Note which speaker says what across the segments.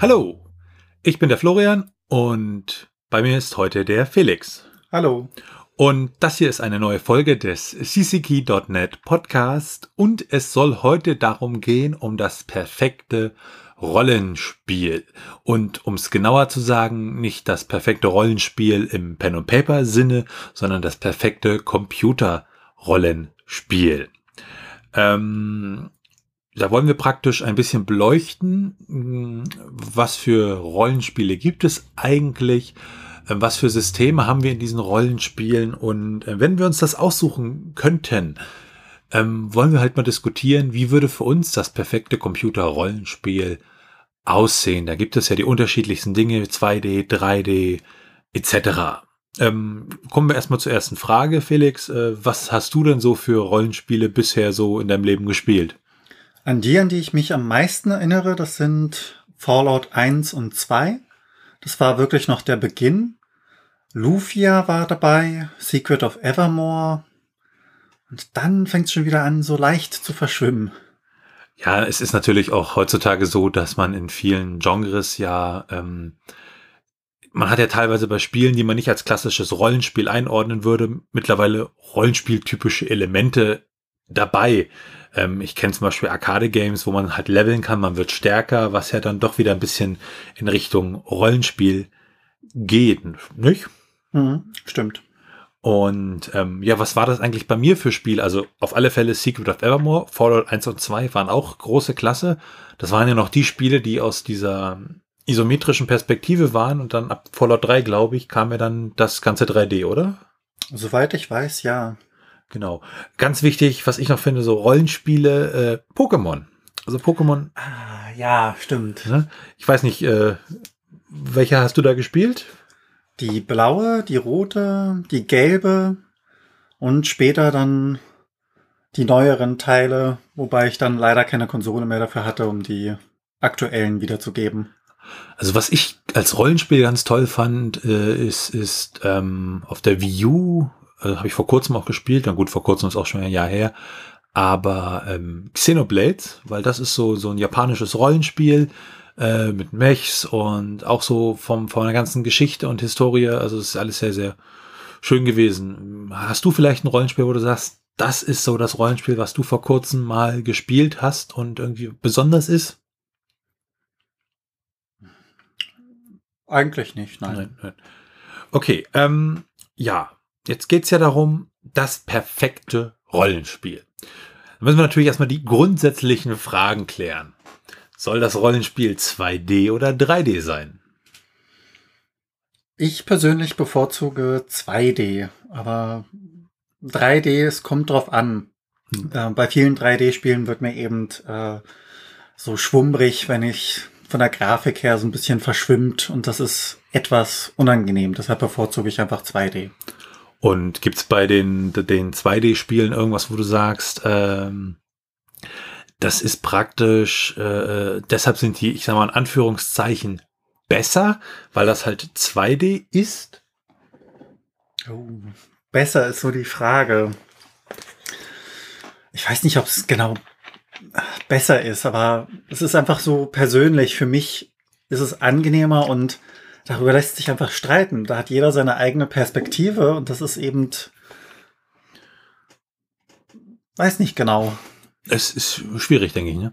Speaker 1: Hallo, ich bin der Florian und bei mir ist heute der Felix.
Speaker 2: Hallo.
Speaker 1: Und das hier ist eine neue Folge des CCKey.net Podcast und es soll heute darum gehen, um das perfekte Rollenspiel. Und um es genauer zu sagen, nicht das perfekte Rollenspiel im Pen und Paper Sinne, sondern das perfekte Computer-Rollenspiel. Ähm, da wollen wir praktisch ein bisschen beleuchten, hm, was für Rollenspiele gibt es eigentlich, äh, was für Systeme haben wir in diesen Rollenspielen und äh, wenn wir uns das aussuchen könnten, ähm, wollen wir halt mal diskutieren, wie würde für uns das perfekte Computer-Rollenspiel aussehen. Da gibt es ja die unterschiedlichsten Dinge, 2D, 3D etc. Ähm, kommen wir erstmal zur ersten Frage, Felix. Äh, was hast du denn so für Rollenspiele bisher so in deinem Leben gespielt?
Speaker 2: An die, an die ich mich am meisten erinnere, das sind Fallout 1 und 2. Das war wirklich noch der Beginn. Lufia war dabei, Secret of Evermore. Und dann fängt es schon wieder an, so leicht zu verschwimmen.
Speaker 1: Ja, es ist natürlich auch heutzutage so, dass man in vielen Genres ja, ähm, man hat ja teilweise bei Spielen, die man nicht als klassisches Rollenspiel einordnen würde, mittlerweile Rollenspieltypische Elemente dabei. Ähm, ich kenne zum Beispiel Arcade-Games, wo man halt leveln kann, man wird stärker, was ja dann doch wieder ein bisschen in Richtung Rollenspiel geht, nicht?
Speaker 2: Mhm, stimmt.
Speaker 1: Und ähm, ja, was war das eigentlich bei mir für Spiel? Also auf alle Fälle Secret of Evermore, Fallout 1 und 2 waren auch große Klasse. Das waren ja noch die Spiele, die aus dieser isometrischen Perspektive waren und dann ab Fallout 3, glaube ich, kam ja dann das ganze 3D, oder?
Speaker 2: Soweit ich weiß, ja.
Speaker 1: Genau. Ganz wichtig, was ich noch finde, so Rollenspiele, äh, Pokémon. Also Pokémon.
Speaker 2: Ah, ja, stimmt.
Speaker 1: Ne? Ich weiß nicht, äh, welche hast du da gespielt?
Speaker 2: Die blaue, die rote, die gelbe und später dann die neueren Teile, wobei ich dann leider keine Konsole mehr dafür hatte, um die aktuellen wiederzugeben.
Speaker 1: Also was ich als Rollenspiel ganz toll fand, äh, ist, ist ähm, auf der Wii U, äh, habe ich vor kurzem auch gespielt, na gut, vor kurzem ist auch schon ein Jahr her, aber ähm, Xenoblade, weil das ist so, so ein japanisches Rollenspiel, äh, mit Mechs und auch so vom, von der ganzen Geschichte und Historie. Also es ist alles sehr, sehr schön gewesen. Hast du vielleicht ein Rollenspiel, wo du sagst, das ist so das Rollenspiel, was du vor kurzem mal gespielt hast und irgendwie besonders ist?
Speaker 2: Eigentlich nicht, nein. nein, nein.
Speaker 1: Okay, ähm, ja, jetzt geht's ja darum, das perfekte Rollenspiel. Da müssen wir natürlich erstmal die grundsätzlichen Fragen klären. Soll das Rollenspiel 2D oder 3D sein?
Speaker 2: Ich persönlich bevorzuge 2D, aber 3D, es kommt drauf an. Hm. Äh, bei vielen 3D-Spielen wird mir eben äh, so schwummrig, wenn ich von der Grafik her so ein bisschen verschwimmt und das ist etwas unangenehm. Deshalb bevorzuge ich einfach 2D.
Speaker 1: Und gibt's bei den, den 2D-Spielen irgendwas, wo du sagst, ähm, das ist praktisch, äh, äh, deshalb sind die, ich sag mal in Anführungszeichen, besser, weil das halt 2D ist?
Speaker 2: Oh, besser ist so die Frage. Ich weiß nicht, ob es genau besser ist, aber es ist einfach so persönlich. Für mich ist es angenehmer und darüber lässt sich einfach streiten. Da hat jeder seine eigene Perspektive und das ist eben, weiß nicht genau
Speaker 1: es ist schwierig, denke ich. Ne?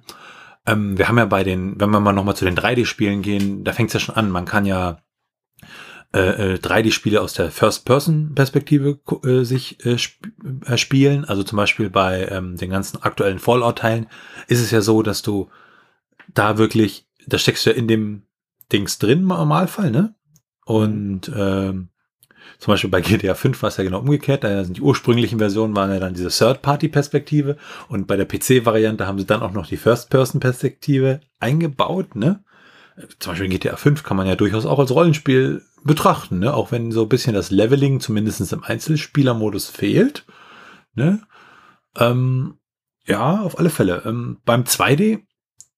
Speaker 1: Ähm, wir haben ja bei den, wenn wir mal nochmal zu den 3D-Spielen gehen, da fängt es ja schon an. Man kann ja äh, 3D-Spiele äh, aus der First-Person-Perspektive äh, sich äh, sp äh, spielen. Also zum Beispiel bei ähm, den ganzen aktuellen Fallout-Teilen ist es ja so, dass du da wirklich, da steckst du ja in dem Dings drin im Normalfall, ne? Und ähm, zum Beispiel bei GTA 5 war es ja genau umgekehrt. Da sind die ursprünglichen Versionen waren ja dann diese Third-Party-Perspektive und bei der PC-Variante haben sie dann auch noch die First-Person-Perspektive eingebaut. Ne? Zum Beispiel GTA 5 kann man ja durchaus auch als Rollenspiel betrachten, ne? auch wenn so ein bisschen das Leveling zumindest im Einzelspielermodus fehlt. Ne? Ähm, ja, auf alle Fälle. Ähm, beim 2D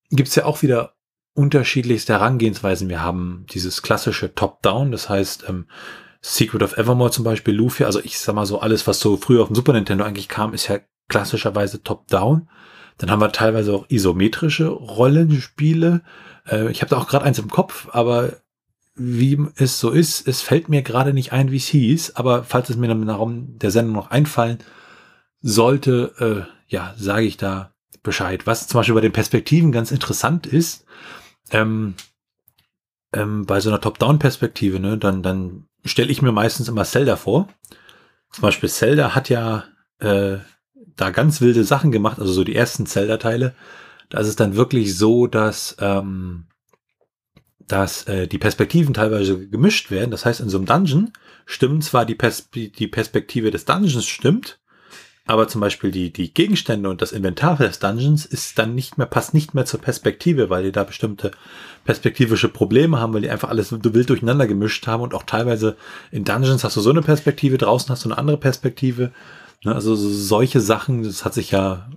Speaker 1: gibt's ja auch wieder unterschiedlichste Herangehensweisen. Wir haben dieses klassische Top-Down, das heißt, ähm, Secret of Evermore zum Beispiel, Luffy, also ich sag mal so, alles, was so früher auf dem Super Nintendo eigentlich kam, ist ja klassischerweise Top-Down. Dann haben wir teilweise auch isometrische Rollenspiele. Äh, ich habe da auch gerade eins im Kopf, aber wie es so ist, es fällt mir gerade nicht ein, wie es hieß, aber falls es mir dann im Raum der Sendung noch einfallen sollte, äh, ja, sage ich da Bescheid. Was zum Beispiel bei den Perspektiven ganz interessant ist, ähm, ähm, bei so einer Top-Down-Perspektive, ne, dann, dann stelle ich mir meistens immer Zelda vor. Zum Beispiel Zelda hat ja äh, da ganz wilde Sachen gemacht, also so die ersten Zelda-Teile. Da ist es dann wirklich so, dass, ähm, dass äh, die Perspektiven teilweise gemischt werden. Das heißt, in so einem Dungeon stimmen zwar die, Pers die Perspektive des Dungeons stimmt, aber zum Beispiel die, die Gegenstände und das Inventar des Dungeons ist dann nicht mehr, passt nicht mehr zur Perspektive, weil die da bestimmte perspektivische Probleme haben, weil die einfach alles wild durcheinander gemischt haben und auch teilweise in Dungeons hast du so eine Perspektive, draußen hast du eine andere Perspektive. Ne, also solche Sachen, das hat sich ja,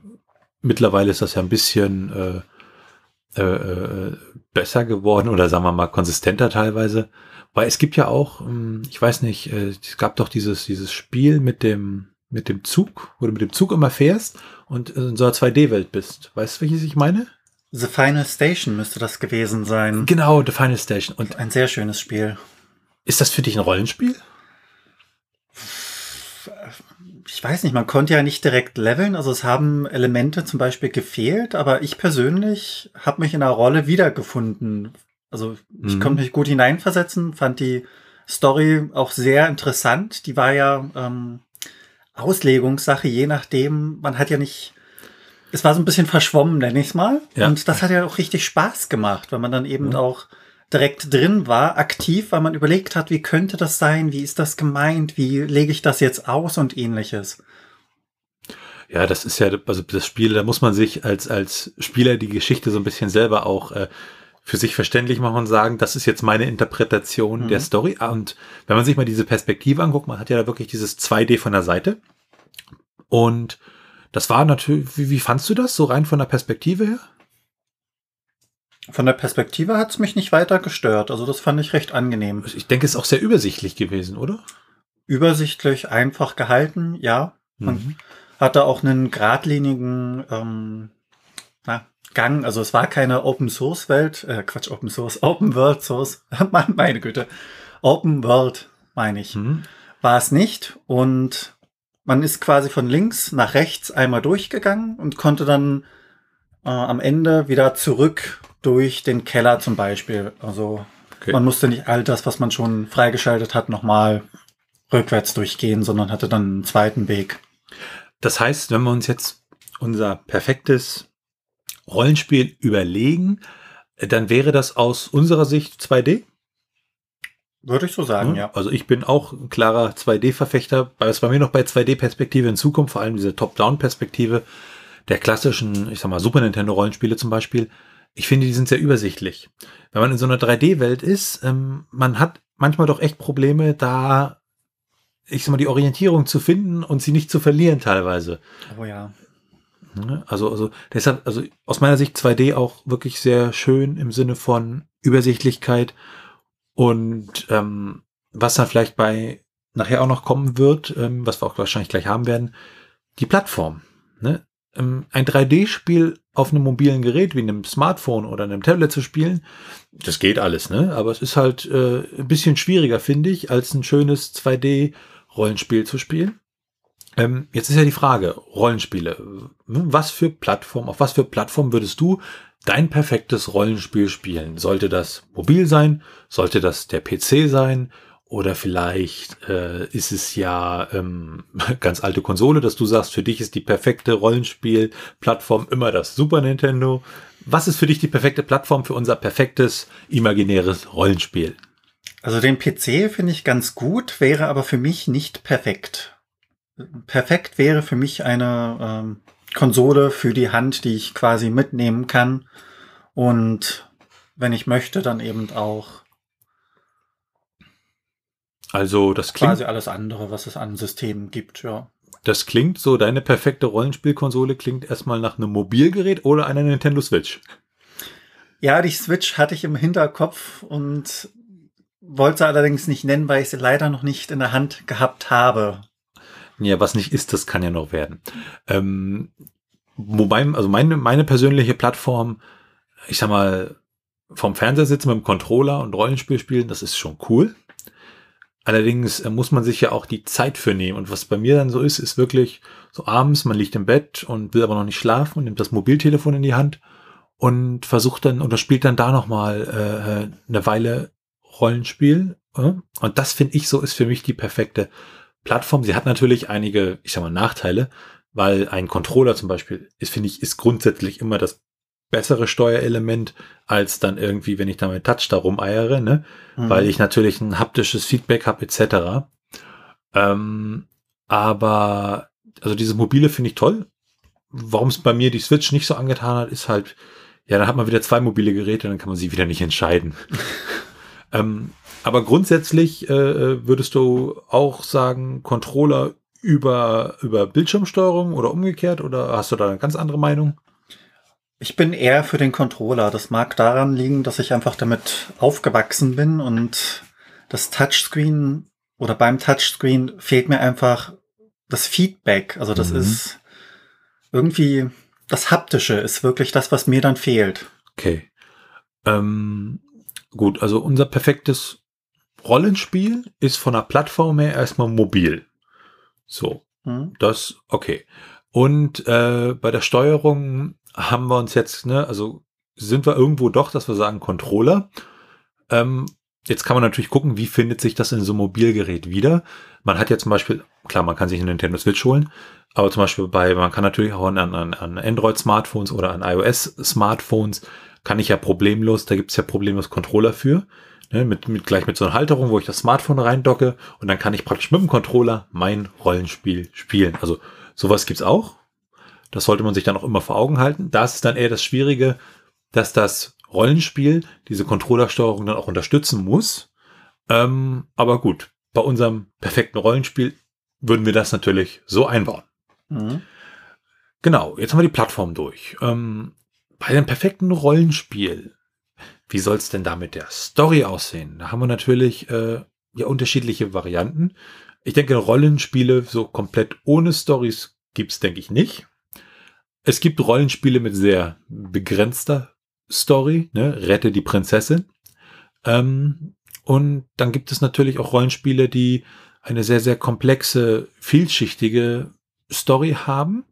Speaker 1: mittlerweile ist das ja ein bisschen äh, äh, äh, besser geworden oder sagen wir mal konsistenter teilweise. Weil es gibt ja auch, hm, ich weiß nicht, äh, es gab doch dieses, dieses Spiel mit dem, mit dem Zug, wo du mit dem Zug immer fährst und in so einer 2D-Welt bist. Weißt du, welches ich meine?
Speaker 2: The Final Station müsste das gewesen sein.
Speaker 1: Genau, The Final Station.
Speaker 2: Und ein sehr schönes Spiel.
Speaker 1: Ist das für dich ein Rollenspiel?
Speaker 2: Ich weiß nicht, man konnte ja nicht direkt leveln, also es haben Elemente zum Beispiel gefehlt, aber ich persönlich habe mich in einer Rolle wiedergefunden. Also ich mhm. konnte mich gut hineinversetzen, fand die Story auch sehr interessant. Die war ja ähm, Auslegungssache, je nachdem, man hat ja nicht, es war so ein bisschen verschwommen, nenne ich es mal. Ja. Und das hat ja auch richtig Spaß gemacht, weil man dann eben mhm. auch direkt drin war, aktiv, weil man überlegt hat, wie könnte das sein, wie ist das gemeint, wie lege ich das jetzt aus und ähnliches.
Speaker 1: Ja, das ist ja, also das Spiel, da muss man sich als, als Spieler die Geschichte so ein bisschen selber auch äh, für sich verständlich machen und sagen, das ist jetzt meine Interpretation mhm. der Story. Und wenn man sich mal diese Perspektive anguckt, man hat ja da wirklich dieses 2D von der Seite. Und das war natürlich, wie, wie fandst du das so rein von der Perspektive her?
Speaker 2: Von der Perspektive hat es mich nicht weiter gestört. Also das fand ich recht angenehm.
Speaker 1: Ich denke, es ist auch sehr übersichtlich gewesen, oder?
Speaker 2: Übersichtlich, einfach gehalten, ja. Man mhm. hatte auch einen geradlinigen ähm, na, Gang. Also es war keine Open Source Welt, äh, Quatsch, Open Source, Open World Source. meine Güte. Open World, meine ich. Mhm. War es nicht. Und man ist quasi von links nach rechts einmal durchgegangen und konnte dann äh, am Ende wieder zurück durch den Keller zum Beispiel. Also okay. man musste nicht all das, was man schon freigeschaltet hat, nochmal rückwärts durchgehen, sondern hatte dann einen zweiten Weg.
Speaker 1: Das heißt, wenn wir uns jetzt unser perfektes Rollenspiel überlegen, dann wäre das aus unserer Sicht 2D?
Speaker 2: Würde ich so sagen, ja.
Speaker 1: Also ich bin auch ein klarer 2D-Verfechter, was bei mir noch bei 2D-Perspektive hinzukommt, vor allem diese Top-Down-Perspektive der klassischen, ich sag mal, Super Nintendo-Rollenspiele zum Beispiel. Ich finde, die sind sehr übersichtlich. Wenn man in so einer 3D-Welt ist, ähm, man hat manchmal doch echt Probleme, da, ich sag mal, die Orientierung zu finden und sie nicht zu verlieren teilweise.
Speaker 2: Oh ja.
Speaker 1: Ne? Also, also deshalb, also aus meiner Sicht 2D auch wirklich sehr schön im Sinne von Übersichtlichkeit und ähm, was dann vielleicht bei nachher auch noch kommen wird, ähm, was wir auch wahrscheinlich gleich haben werden, die Plattform. Ne? Ähm, ein 3D-Spiel auf einem mobilen Gerät wie einem Smartphone oder einem Tablet zu spielen, das geht alles, ne? Aber es ist halt äh, ein bisschen schwieriger, finde ich, als ein schönes 2D-Rollenspiel zu spielen. Ähm, jetzt ist ja die Frage, Rollenspiele. Was für Plattform, auf was für Plattform würdest du dein perfektes Rollenspiel spielen? Sollte das mobil sein? Sollte das der PC sein? Oder vielleicht äh, ist es ja ähm, ganz alte Konsole, dass du sagst, für dich ist die perfekte Rollenspielplattform immer das Super Nintendo. Was ist für dich die perfekte Plattform für unser perfektes imaginäres Rollenspiel?
Speaker 2: Also den PC finde ich ganz gut, wäre aber für mich nicht perfekt perfekt wäre für mich eine ähm, Konsole für die Hand, die ich quasi mitnehmen kann. Und wenn ich möchte, dann eben auch.
Speaker 1: Also das klingt.
Speaker 2: Quasi alles andere, was es an Systemen gibt, ja.
Speaker 1: Das klingt so, deine perfekte Rollenspielkonsole klingt erstmal nach einem Mobilgerät oder einer Nintendo Switch.
Speaker 2: Ja, die Switch hatte ich im Hinterkopf und wollte sie allerdings nicht nennen, weil ich sie leider noch nicht in der Hand gehabt habe.
Speaker 1: Ja, was nicht ist, das kann ja noch werden. Ähm, wobei, also meine, meine persönliche Plattform, ich sag mal, vom Fernseher sitzen mit dem Controller und Rollenspiel spielen, das ist schon cool. Allerdings äh, muss man sich ja auch die Zeit für nehmen. Und was bei mir dann so ist, ist wirklich so abends, man liegt im Bett und will aber noch nicht schlafen und nimmt das Mobiltelefon in die Hand und versucht dann oder spielt dann da nochmal äh, eine Weile Rollenspiel. Äh? Und das finde ich so ist für mich die perfekte Plattform. Sie hat natürlich einige, ich sag mal, Nachteile, weil ein Controller zum Beispiel ist, finde ich, ist grundsätzlich immer das bessere Steuerelement als dann irgendwie, wenn ich da mit Touch da rumeiere, ne? Mhm. Weil ich natürlich ein haptisches Feedback habe, etc. Ähm, aber, also diese mobile finde ich toll. Warum es bei mir die Switch nicht so angetan hat, ist halt, ja, dann hat man wieder zwei mobile Geräte, dann kann man sie wieder nicht entscheiden. ähm, aber grundsätzlich äh, würdest du auch sagen, Controller über, über Bildschirmsteuerung oder umgekehrt oder hast du da eine ganz andere Meinung?
Speaker 2: Ich bin eher für den Controller. Das mag daran liegen, dass ich einfach damit aufgewachsen bin und das Touchscreen oder beim Touchscreen fehlt mir einfach das Feedback. Also das mhm. ist irgendwie das Haptische ist wirklich das, was mir dann fehlt.
Speaker 1: Okay. Ähm, gut, also unser perfektes Rollenspiel ist von der Plattform her erstmal mobil. So, mhm. das okay. Und äh, bei der Steuerung haben wir uns jetzt, ne, also sind wir irgendwo doch, dass wir sagen Controller. Ähm, jetzt kann man natürlich gucken, wie findet sich das in so einem Mobilgerät wieder. Man hat ja zum Beispiel, klar, man kann sich einen Nintendo Switch holen, aber zum Beispiel bei, man kann natürlich auch an, an, an Android-Smartphones oder an iOS-Smartphones, kann ich ja problemlos, da gibt's ja problemlos Controller für. Ne, mit, mit, gleich mit so einer Halterung, wo ich das Smartphone reindocke und dann kann ich praktisch mit dem Controller mein Rollenspiel spielen. Also sowas gibt's auch. Das sollte man sich dann auch immer vor Augen halten. Da ist dann eher das Schwierige, dass das Rollenspiel diese Controllersteuerung dann auch unterstützen muss. Ähm, aber gut, bei unserem perfekten Rollenspiel würden wir das natürlich so einbauen. Mhm. Genau, jetzt haben wir die Plattform durch. Ähm, bei einem perfekten Rollenspiel, wie soll es denn da mit der Story aussehen? Da haben wir natürlich äh, ja unterschiedliche Varianten. Ich denke, Rollenspiele so komplett ohne Stories gibt's denke ich, nicht. Es gibt Rollenspiele mit sehr begrenzter Story, ne? Rette die Prinzessin. Ähm, und dann gibt es natürlich auch Rollenspiele, die eine sehr, sehr komplexe, vielschichtige Story haben.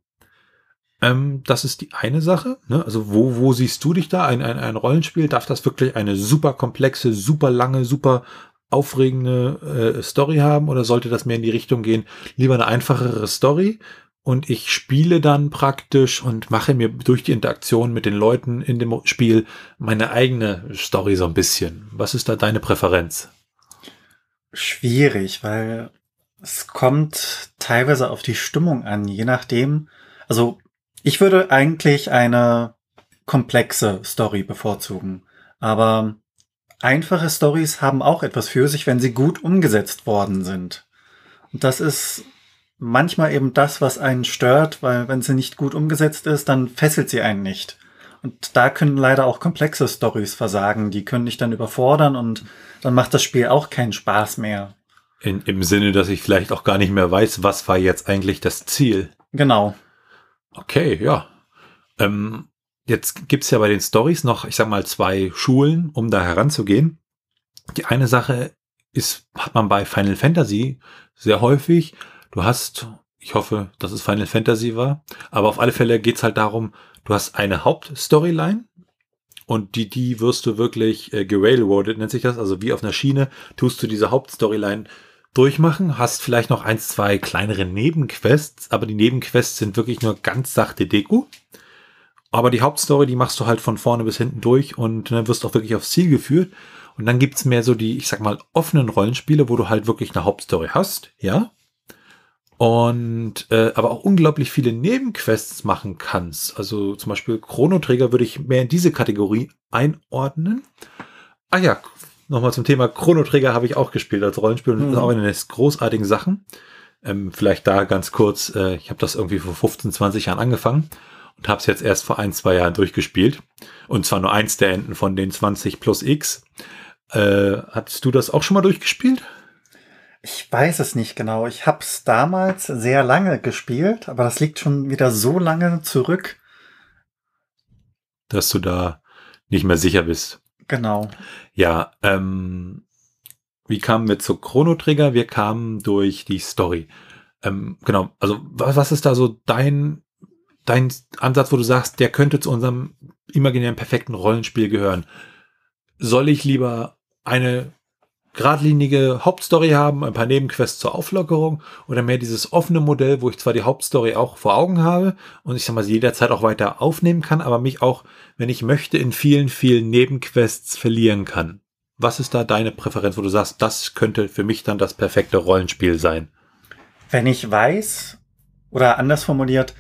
Speaker 1: Ähm, das ist die eine Sache. Ne? Also wo, wo siehst du dich da? Ein, ein, ein Rollenspiel, darf das wirklich eine super komplexe, super lange, super aufregende äh, Story haben oder sollte das mehr in die Richtung gehen, lieber eine einfachere Story und ich spiele dann praktisch und mache mir durch die Interaktion mit den Leuten in dem Spiel meine eigene Story so ein bisschen. Was ist da deine Präferenz?
Speaker 2: Schwierig, weil es kommt teilweise auf die Stimmung an, je nachdem. Also ich würde eigentlich eine komplexe Story bevorzugen, aber einfache Stories haben auch etwas für sich, wenn sie gut umgesetzt worden sind. Und das ist manchmal eben das, was einen stört, weil wenn sie nicht gut umgesetzt ist, dann fesselt sie einen nicht. Und da können leider auch komplexe Stories versagen. Die können dich dann überfordern und dann macht das Spiel auch keinen Spaß mehr.
Speaker 1: In, Im Sinne, dass ich vielleicht auch gar nicht mehr weiß, was war jetzt eigentlich das Ziel.
Speaker 2: Genau.
Speaker 1: Okay, ja. Ähm, jetzt gibt's ja bei den Stories noch, ich sag mal, zwei Schulen, um da heranzugehen. Die eine Sache ist, hat man bei Final Fantasy sehr häufig, Du hast, ich hoffe, dass es Final Fantasy war, aber auf alle Fälle geht's halt darum, du hast eine Hauptstoryline und die, die wirst du wirklich äh, gerailroadet, nennt sich das, also wie auf einer Schiene, tust du diese Hauptstoryline durchmachen, hast vielleicht noch eins, zwei kleinere Nebenquests, aber die Nebenquests sind wirklich nur ganz sachte Deko. Aber die Hauptstory, die machst du halt von vorne bis hinten durch und dann wirst auch wirklich aufs Ziel geführt. Und dann gibt's mehr so die, ich sag mal, offenen Rollenspiele, wo du halt wirklich eine Hauptstory hast, ja und äh, aber auch unglaublich viele Nebenquests machen kannst. Also zum Beispiel Chronoträger würde ich mehr in diese Kategorie einordnen. Ah ja, nochmal zum Thema Chronoträger habe ich auch gespielt als Rollenspiel und mhm. das ist auch eine der großartigen Sachen. Ähm, vielleicht da ganz kurz, äh, ich habe das irgendwie vor 15, 20 Jahren angefangen und habe es jetzt erst vor ein, zwei Jahren durchgespielt. Und zwar nur eins der Enden von den 20 plus X. Äh, hattest du das auch schon mal durchgespielt?
Speaker 2: Ich weiß es nicht genau. Ich habe es damals sehr lange gespielt, aber das liegt schon wieder so lange zurück.
Speaker 1: Dass du da nicht mehr sicher bist.
Speaker 2: Genau.
Speaker 1: Ja, ähm, wie kamen wir zu Chrono Trigger? Wir kamen durch die Story. Ähm, genau, also was, was ist da so dein, dein Ansatz, wo du sagst, der könnte zu unserem imaginären perfekten Rollenspiel gehören? Soll ich lieber eine geradlinige Hauptstory haben, ein paar Nebenquests zur Auflockerung oder mehr dieses offene Modell, wo ich zwar die Hauptstory auch vor Augen habe und ich sag mal, sie jederzeit auch weiter aufnehmen kann, aber mich auch, wenn ich möchte, in vielen, vielen Nebenquests verlieren kann. Was ist da deine Präferenz, wo du sagst, das könnte für mich dann das perfekte Rollenspiel sein?
Speaker 2: Wenn ich weiß, oder anders formuliert,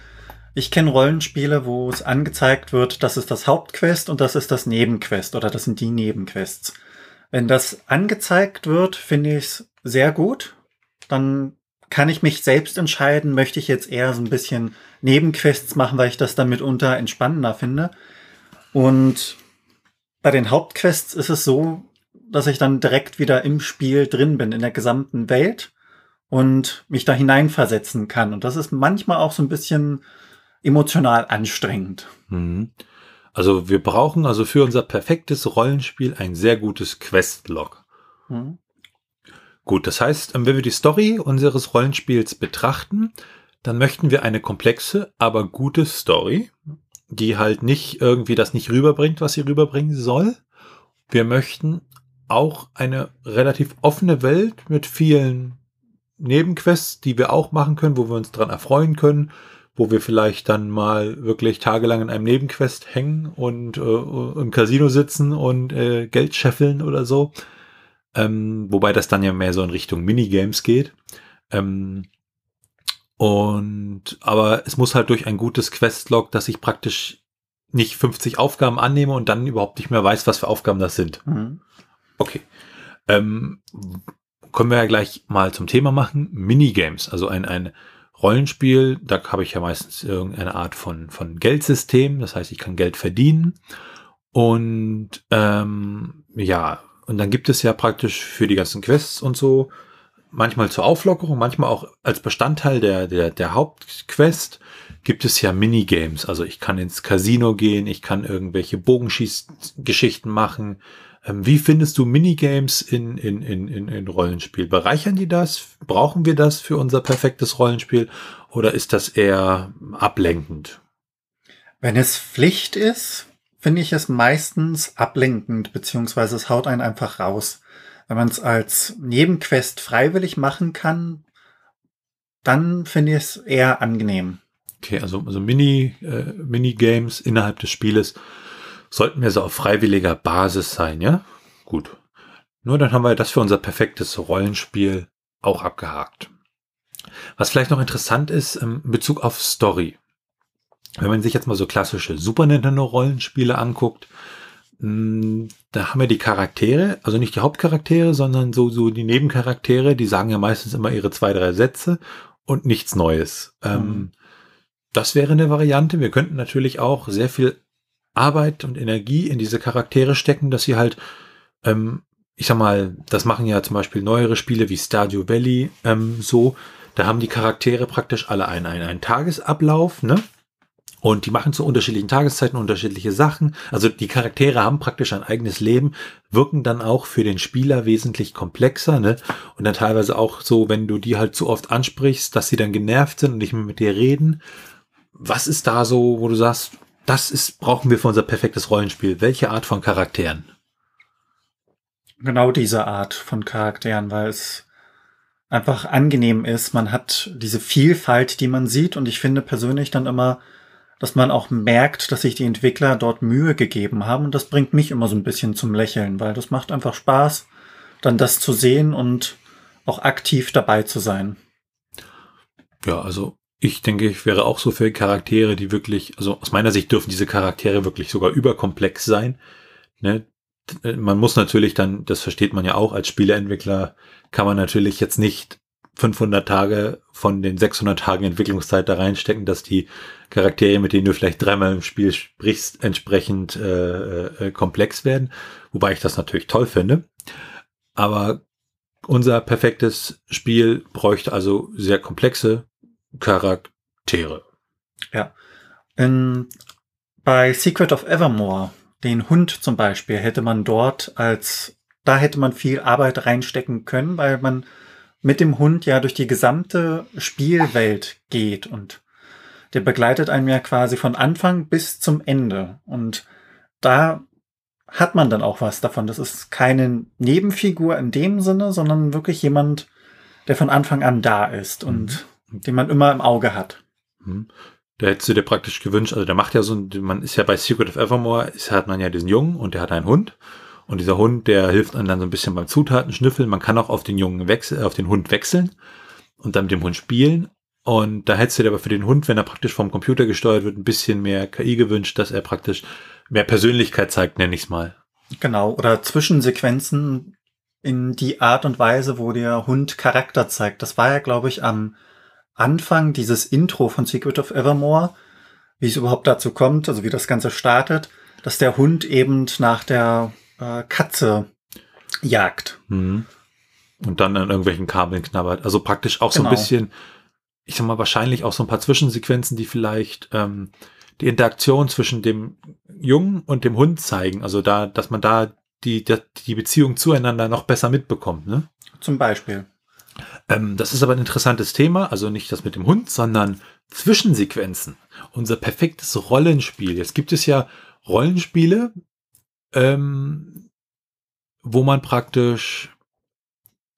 Speaker 2: ich kenne Rollenspiele, wo es angezeigt wird, das ist das Hauptquest und das ist das Nebenquest oder das sind die Nebenquests. Wenn das angezeigt wird, finde ich es sehr gut. Dann kann ich mich selbst entscheiden, möchte ich jetzt eher so ein bisschen Nebenquests machen, weil ich das dann mitunter entspannender finde. Und bei den Hauptquests ist es so, dass ich dann direkt wieder im Spiel drin bin, in der gesamten Welt und mich da hineinversetzen kann. Und das ist manchmal auch so ein bisschen emotional anstrengend.
Speaker 1: Mhm. Also wir brauchen also für unser perfektes Rollenspiel ein sehr gutes Questlog. Mhm. Gut, das heißt, wenn wir die Story unseres Rollenspiels betrachten, dann möchten wir eine komplexe, aber gute Story, die halt nicht irgendwie das nicht rüberbringt, was sie rüberbringen soll. Wir möchten auch eine relativ offene Welt mit vielen Nebenquests, die wir auch machen können, wo wir uns dran erfreuen können, wo wir vielleicht dann mal wirklich tagelang in einem Nebenquest hängen und äh, im Casino sitzen und äh, Geld scheffeln oder so. Ähm, wobei das dann ja mehr so in Richtung Minigames geht. Ähm, und aber es muss halt durch ein gutes Questlog, dass ich praktisch nicht 50 Aufgaben annehme und dann überhaupt nicht mehr weiß, was für Aufgaben das sind. Mhm. Okay. Ähm, können wir ja gleich mal zum Thema machen. Minigames, also ein, ein Rollenspiel, da habe ich ja meistens irgendeine Art von, von Geldsystem, das heißt, ich kann Geld verdienen. Und ähm, ja, und dann gibt es ja praktisch für die ganzen Quests und so, manchmal zur Auflockerung, manchmal auch als Bestandteil der, der, der Hauptquest, gibt es ja Minigames. Also ich kann ins Casino gehen, ich kann irgendwelche Bogenschießgeschichten machen, wie findest du Minigames in, in, in, in, in Rollenspiel? Bereichern die das? Brauchen wir das für unser perfektes Rollenspiel? Oder ist das eher ablenkend?
Speaker 2: Wenn es Pflicht ist, finde ich es meistens ablenkend, beziehungsweise es haut einen einfach raus. Wenn man es als Nebenquest freiwillig machen kann, dann finde ich es eher angenehm.
Speaker 1: Okay, also, also Mini, äh, Minigames innerhalb des Spieles sollten wir so auf freiwilliger Basis sein, ja? Gut. Nur dann haben wir das für unser perfektes Rollenspiel auch abgehakt. Was vielleicht noch interessant ist ähm, in Bezug auf Story. Wenn man sich jetzt mal so klassische Super Nintendo Rollenspiele anguckt, mm, da haben wir die Charaktere, also nicht die Hauptcharaktere, sondern so, so die Nebencharaktere, die sagen ja meistens immer ihre zwei, drei Sätze und nichts Neues. Ähm, mhm. das wäre eine Variante. Wir könnten natürlich auch sehr viel Arbeit und Energie in diese Charaktere stecken, dass sie halt, ähm, ich sag mal, das machen ja zum Beispiel neuere Spiele wie Stardew Valley ähm, so, da haben die Charaktere praktisch alle einen, einen, einen Tagesablauf, ne? Und die machen zu unterschiedlichen Tageszeiten unterschiedliche Sachen. Also die Charaktere haben praktisch ein eigenes Leben, wirken dann auch für den Spieler wesentlich komplexer, ne? Und dann teilweise auch so, wenn du die halt zu oft ansprichst, dass sie dann genervt sind und nicht mehr mit dir reden. Was ist da so, wo du sagst, das ist, brauchen wir für unser perfektes Rollenspiel. Welche Art von Charakteren?
Speaker 2: Genau diese Art von Charakteren, weil es einfach angenehm ist. Man hat diese Vielfalt, die man sieht und ich finde persönlich dann immer, dass man auch merkt, dass sich die Entwickler dort Mühe gegeben haben und das bringt mich immer so ein bisschen zum Lächeln, weil das macht einfach Spaß, dann das zu sehen und auch aktiv dabei zu sein.
Speaker 1: Ja, also ich denke, ich wäre auch so für Charaktere, die wirklich, also aus meiner Sicht dürfen diese Charaktere wirklich sogar überkomplex sein. Ne? Man muss natürlich dann, das versteht man ja auch als Spieleentwickler, kann man natürlich jetzt nicht 500 Tage von den 600 Tagen Entwicklungszeit da reinstecken, dass die Charaktere, mit denen du vielleicht dreimal im Spiel sprichst, entsprechend äh, äh, komplex werden. Wobei ich das natürlich toll finde. Aber unser perfektes Spiel bräuchte also sehr komplexe Charaktere.
Speaker 2: Ja. In, bei Secret of Evermore, den Hund zum Beispiel, hätte man dort als, da hätte man viel Arbeit reinstecken können, weil man mit dem Hund ja durch die gesamte Spielwelt geht und der begleitet einen ja quasi von Anfang bis zum Ende. Und da hat man dann auch was davon. Das ist keine Nebenfigur in dem Sinne, sondern wirklich jemand, der von Anfang an da ist und mhm. Den man immer im Auge hat.
Speaker 1: Mhm. Da hättest du dir praktisch gewünscht, also der macht ja so, man ist ja bei Secret of Evermore, ist, hat man ja diesen Jungen und der hat einen Hund. Und dieser Hund, der hilft einem dann so ein bisschen beim Zutaten schnüffeln. Man kann auch auf den Jungen wechseln, auf den Hund wechseln und dann mit dem Hund spielen. Und da hättest du dir aber für den Hund, wenn er praktisch vom Computer gesteuert wird, ein bisschen mehr KI gewünscht, dass er praktisch mehr Persönlichkeit zeigt, nenne ich es mal.
Speaker 2: Genau, oder Zwischensequenzen in die Art und Weise, wo der Hund Charakter zeigt. Das war ja, glaube ich, am Anfang dieses Intro von Secret of Evermore, wie es überhaupt dazu kommt, also wie das Ganze startet, dass der Hund eben nach der äh, Katze jagt.
Speaker 1: Mhm. Und dann an irgendwelchen Kabeln knabbert. Also praktisch auch genau. so ein genau. bisschen, ich sag mal, wahrscheinlich auch so ein paar Zwischensequenzen, die vielleicht ähm, die Interaktion zwischen dem Jungen und dem Hund zeigen. Also da, dass man da die, die Beziehung zueinander noch besser mitbekommt. Ne?
Speaker 2: Zum Beispiel.
Speaker 1: Ähm, das ist aber ein interessantes Thema. Also nicht das mit dem Hund, sondern Zwischensequenzen. Unser perfektes Rollenspiel. Jetzt gibt es ja Rollenspiele, ähm, wo man praktisch,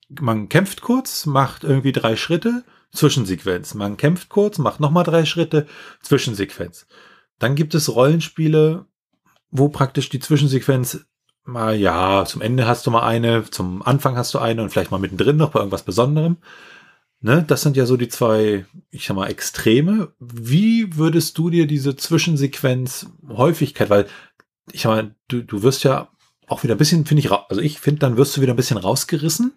Speaker 1: man kämpft kurz, macht irgendwie drei Schritte, Zwischensequenz. Man kämpft kurz, macht nochmal drei Schritte, Zwischensequenz. Dann gibt es Rollenspiele, wo praktisch die Zwischensequenz mal, ja, zum Ende hast du mal eine, zum Anfang hast du eine und vielleicht mal mittendrin noch bei irgendwas Besonderem. Ne, das sind ja so die zwei, ich sag mal, Extreme. Wie würdest du dir diese Zwischensequenz Häufigkeit, weil ich sag mal, du, du wirst ja auch wieder ein bisschen, finde ich, also ich finde, dann wirst du wieder ein bisschen rausgerissen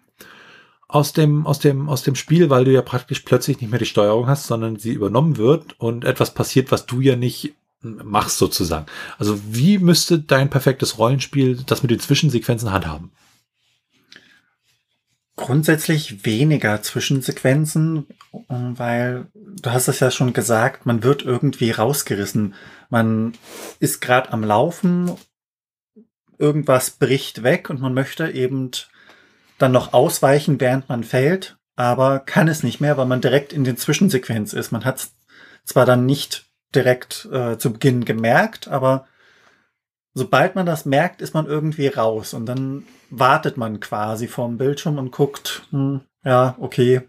Speaker 1: aus dem, aus dem, aus dem Spiel, weil du ja praktisch plötzlich nicht mehr die Steuerung hast, sondern sie übernommen wird und etwas passiert, was du ja nicht machst sozusagen. Also wie müsste dein perfektes Rollenspiel das mit den Zwischensequenzen handhaben?
Speaker 2: Grundsätzlich weniger Zwischensequenzen, weil du hast es ja schon gesagt, man wird irgendwie rausgerissen. Man ist gerade am Laufen, irgendwas bricht weg und man möchte eben dann noch ausweichen, während man fällt, aber kann es nicht mehr, weil man direkt in den Zwischensequenz ist. Man hat zwar dann nicht direkt äh, zu Beginn gemerkt, aber sobald man das merkt, ist man irgendwie raus und dann wartet man quasi vorm Bildschirm und guckt, hm, ja, okay,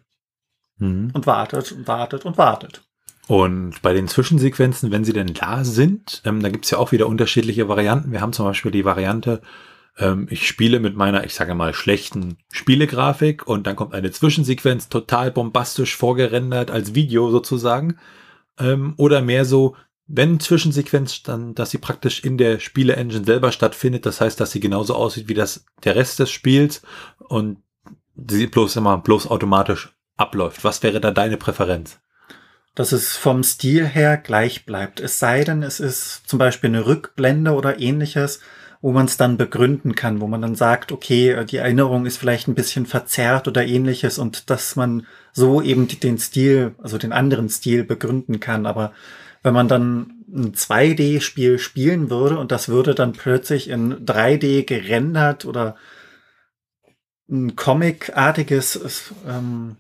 Speaker 2: mhm. und wartet und wartet und wartet.
Speaker 1: Und bei den Zwischensequenzen, wenn sie denn da sind, ähm, da gibt's ja auch wieder unterschiedliche Varianten. Wir haben zum Beispiel die Variante, ähm, ich spiele mit meiner, ich sage mal, schlechten Spielegrafik und dann kommt eine Zwischensequenz total bombastisch vorgerendert als Video sozusagen. Ähm, oder mehr so, wenn Zwischensequenz dann, dass sie praktisch in der Spiele-Engine selber stattfindet, das heißt, dass sie genauso aussieht wie das der Rest des Spiels und sie bloß immer bloß automatisch abläuft. Was wäre da deine Präferenz?
Speaker 2: Dass es vom Stil her gleich bleibt. Es sei denn, es ist zum Beispiel eine Rückblende oder ähnliches, wo man es dann begründen kann, wo man dann sagt, okay, die Erinnerung ist vielleicht ein bisschen verzerrt oder ähnliches und dass man so eben den Stil, also den anderen Stil begründen kann. Aber wenn man dann ein 2D-Spiel spielen würde und das würde dann plötzlich in 3D gerendert oder ein Comic-artiges ähm,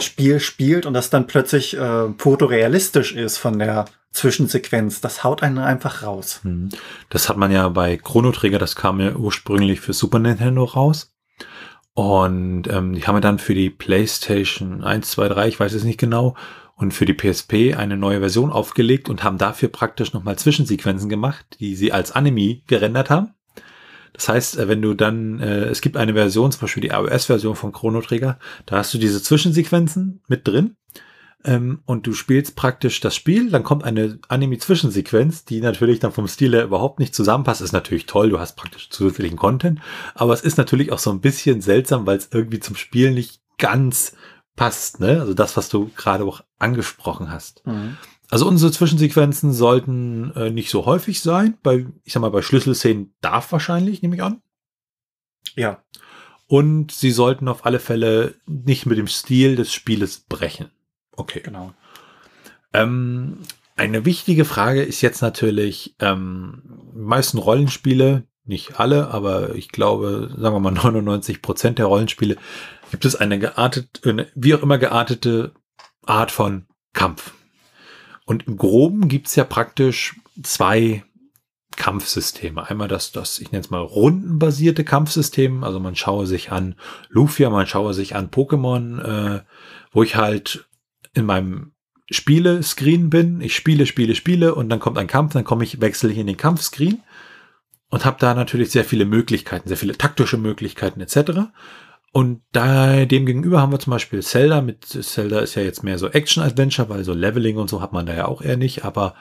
Speaker 2: Spiel spielt und das dann plötzlich äh, fotorealistisch ist von der Zwischensequenz, das haut einen einfach raus.
Speaker 1: Hm. Das hat man ja bei Chrono Trigger, das kam ja ursprünglich für Super Nintendo raus. Und ähm, die haben wir dann für die PlayStation 1, 2, 3, ich weiß es nicht genau, und für die PSP eine neue Version aufgelegt und haben dafür praktisch nochmal Zwischensequenzen gemacht, die sie als Anime gerendert haben. Das heißt, äh, wenn du dann, äh, es gibt eine Version, zum Beispiel die iOS-Version von Chrono Trigger, da hast du diese Zwischensequenzen mit drin ähm, und du spielst praktisch das Spiel, dann kommt eine Anime-Zwischensequenz, die natürlich dann vom Stil her überhaupt nicht zusammenpasst. Ist natürlich toll, du hast praktisch zusätzlichen Content, aber es ist natürlich auch so ein bisschen seltsam, weil es irgendwie zum Spiel nicht ganz passt, ne? Also das, was du gerade auch angesprochen hast. Mhm. Also unsere Zwischensequenzen sollten äh, nicht so häufig sein. Bei, ich sag mal, bei Schlüsselszenen darf wahrscheinlich, nehme ich an.
Speaker 2: Ja.
Speaker 1: und sie sollten auf alle Fälle nicht mit dem Stil des Spieles brechen. Okay.
Speaker 2: Genau.
Speaker 1: Ähm, eine wichtige Frage ist jetzt natürlich, ähm, meisten Rollenspiele, nicht alle, aber ich glaube, sagen wir mal 99 Prozent der Rollenspiele, gibt es eine geartete, wie auch immer geartete Art von Kampf. Und im Groben gibt's ja praktisch zwei Kampfsysteme. Einmal das, das ich nenne es mal rundenbasierte Kampfsystem. Also man schaue sich an Lufia, man schaue sich an Pokémon, äh, wo ich halt in meinem Spiele-Screen bin. Ich spiele, spiele, spiele und dann kommt ein Kampf, dann komme ich, wechsle ich in den Kampfscreen und habe da natürlich sehr viele Möglichkeiten, sehr viele taktische Möglichkeiten etc. Und da dem gegenüber haben wir zum Beispiel Zelda. Mit Zelda ist ja jetzt mehr so Action-Adventure, weil so Leveling und so hat man da ja auch eher nicht. Aber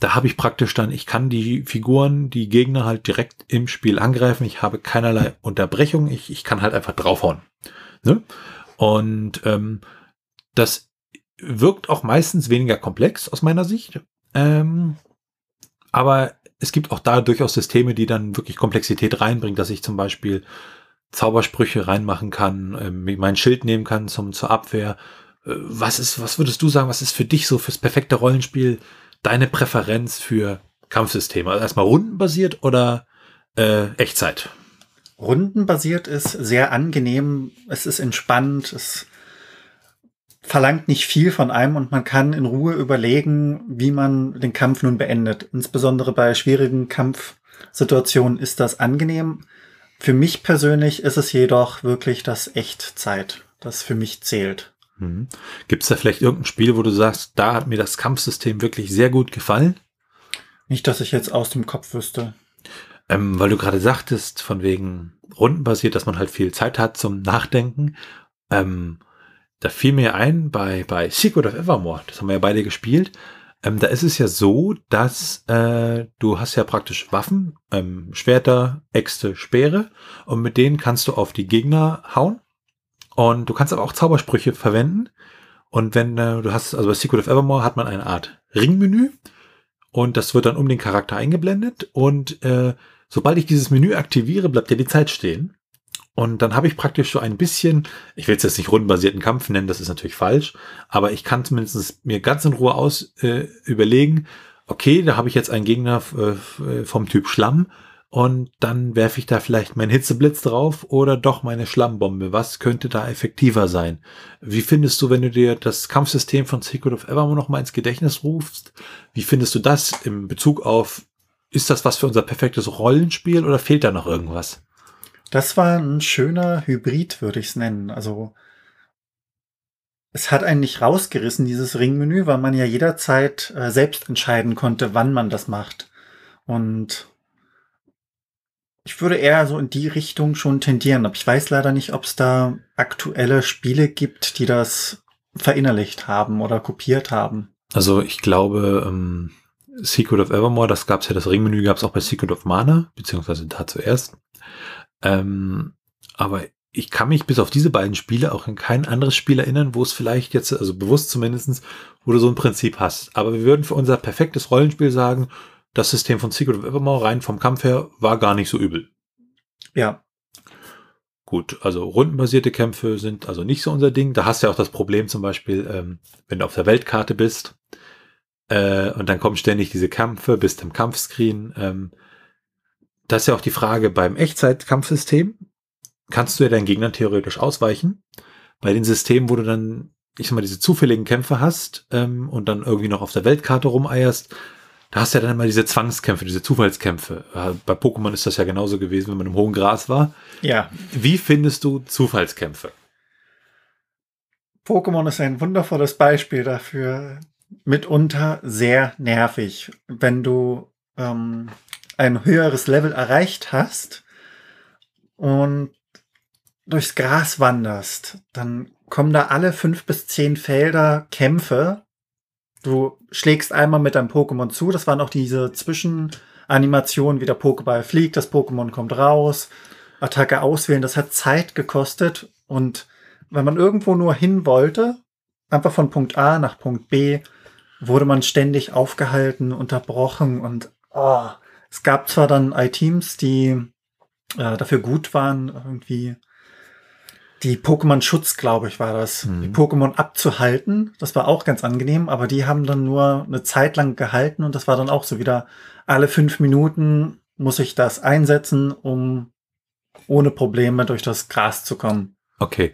Speaker 1: da habe ich praktisch dann, ich kann die Figuren, die Gegner halt direkt im Spiel angreifen. Ich habe keinerlei Unterbrechung. Ich, ich kann halt einfach draufhauen. Ne? Und ähm, das wirkt auch meistens weniger komplex aus meiner Sicht. Ähm, aber es gibt auch da durchaus Systeme, die dann wirklich Komplexität reinbringen, dass ich zum Beispiel Zaubersprüche reinmachen kann, äh, mein Schild nehmen kann zum, zur Abwehr. Äh, was ist, was würdest du sagen, was ist für dich so fürs perfekte Rollenspiel deine Präferenz für Kampfsysteme? Also erstmal rundenbasiert oder äh, Echtzeit?
Speaker 2: Rundenbasiert ist sehr angenehm, es ist entspannt, es verlangt nicht viel von einem und man kann in Ruhe überlegen, wie man den Kampf nun beendet. Insbesondere bei schwierigen Kampfsituationen ist das angenehm. Für mich persönlich ist es jedoch wirklich das Echtzeit, das für mich zählt.
Speaker 1: Mhm. Gibt es da vielleicht irgendein Spiel, wo du sagst, da hat mir das Kampfsystem wirklich sehr gut gefallen?
Speaker 2: Nicht, dass ich jetzt aus dem Kopf wüsste.
Speaker 1: Ähm, weil du gerade sagtest, von wegen rundenbasiert, dass man halt viel Zeit hat zum Nachdenken. Ähm, da fiel mir ein bei, bei Secret of Evermore, das haben wir ja beide gespielt. Ähm, da ist es ja so, dass äh, du hast ja praktisch Waffen, ähm, Schwerter, Äxte, Speere und mit denen kannst du auf die Gegner hauen. Und du kannst aber auch Zaubersprüche verwenden. Und wenn äh, du hast, also bei Secret of Evermore hat man eine Art Ringmenü und das wird dann um den Charakter eingeblendet. Und äh, sobald ich dieses Menü aktiviere, bleibt ja die Zeit stehen. Und dann habe ich praktisch so ein bisschen, ich will es jetzt nicht rundenbasierten Kampf nennen, das ist natürlich falsch, aber ich kann zumindest mir ganz in Ruhe aus äh, überlegen, okay, da habe ich jetzt einen Gegner äh, vom Typ Schlamm und dann werfe ich da vielleicht meinen Hitzeblitz drauf oder doch meine Schlammbombe. Was könnte da effektiver sein? Wie findest du, wenn du dir das Kampfsystem von Secret of Evermore noch mal ins Gedächtnis rufst? Wie findest du das im Bezug auf, ist das was für unser perfektes Rollenspiel oder fehlt da noch irgendwas?
Speaker 2: Das war ein schöner Hybrid, würde ich es nennen. Also es hat einen nicht rausgerissen, dieses Ringmenü, weil man ja jederzeit äh, selbst entscheiden konnte, wann man das macht. Und ich würde eher so in die Richtung schon tendieren. Aber ich weiß leider nicht, ob es da aktuelle Spiele gibt, die das verinnerlicht haben oder kopiert haben.
Speaker 1: Also ich glaube, ähm, Secret of Evermore, das gab es ja, das Ringmenü gab es auch bei Secret of Mana, beziehungsweise da zuerst. Ähm, aber ich kann mich bis auf diese beiden Spiele auch in kein anderes Spiel erinnern, wo es vielleicht jetzt, also bewusst zumindestens, wo du so ein Prinzip hast. Aber wir würden für unser perfektes Rollenspiel sagen, das System von Secret of Evermore rein vom Kampf her war gar nicht so übel.
Speaker 2: Ja.
Speaker 1: Gut, also rundenbasierte Kämpfe sind also nicht so unser Ding. Da hast du ja auch das Problem zum Beispiel, ähm, wenn du auf der Weltkarte bist äh, und dann kommen ständig diese Kämpfe, bist im Kampfscreen. Ähm, das ist ja auch die Frage beim Echtzeitkampfsystem. Kannst du ja deinen Gegnern theoretisch ausweichen. Bei den Systemen, wo du dann, ich sag mal, diese zufälligen Kämpfe hast ähm, und dann irgendwie noch auf der Weltkarte rumeierst, da hast du ja dann immer diese Zwangskämpfe, diese Zufallskämpfe. Äh, bei Pokémon ist das ja genauso gewesen, wenn man im hohen Gras war.
Speaker 2: Ja.
Speaker 1: Wie findest du Zufallskämpfe?
Speaker 2: Pokémon ist ein wundervolles Beispiel dafür. Mitunter sehr nervig, wenn du ähm, ein höheres Level erreicht hast und durchs Gras wanderst, dann kommen da alle fünf bis zehn Felder Kämpfe. Du schlägst einmal mit deinem Pokémon zu. Das waren auch diese Zwischenanimationen, wie der Pokéball fliegt, das Pokémon kommt raus, Attacke auswählen. Das hat Zeit gekostet. Und wenn man irgendwo nur hin wollte, einfach von Punkt A nach Punkt B, wurde man ständig aufgehalten, unterbrochen und oh, es gab zwar dann I-Teams, die äh, dafür gut waren, irgendwie Die Pokémon Schutz, glaube ich, war das. Mhm. Die Pokémon abzuhalten, das war auch ganz angenehm, aber die haben dann nur eine Zeit lang gehalten und das war dann auch so wieder alle fünf Minuten muss ich das einsetzen, um ohne Probleme durch das Gras zu kommen.
Speaker 1: Okay.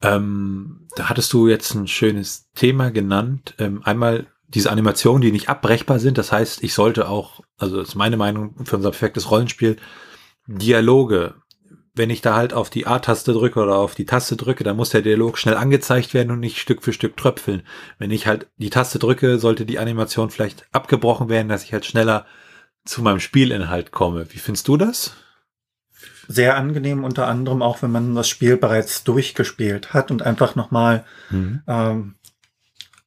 Speaker 1: Ähm, da hattest du jetzt ein schönes Thema genannt. Ähm, einmal diese Animationen, die nicht abbrechbar sind. Das heißt, ich sollte auch, also das ist meine Meinung für unser perfektes Rollenspiel, Dialoge. Wenn ich da halt auf die A-Taste drücke oder auf die Taste drücke, dann muss der Dialog schnell angezeigt werden und nicht Stück für Stück tröpfeln. Wenn ich halt die Taste drücke, sollte die Animation vielleicht abgebrochen werden, dass ich halt schneller zu meinem Spielinhalt komme. Wie findest du das?
Speaker 2: Sehr angenehm, unter anderem auch, wenn man das Spiel bereits durchgespielt hat und einfach nochmal, mhm. ähm,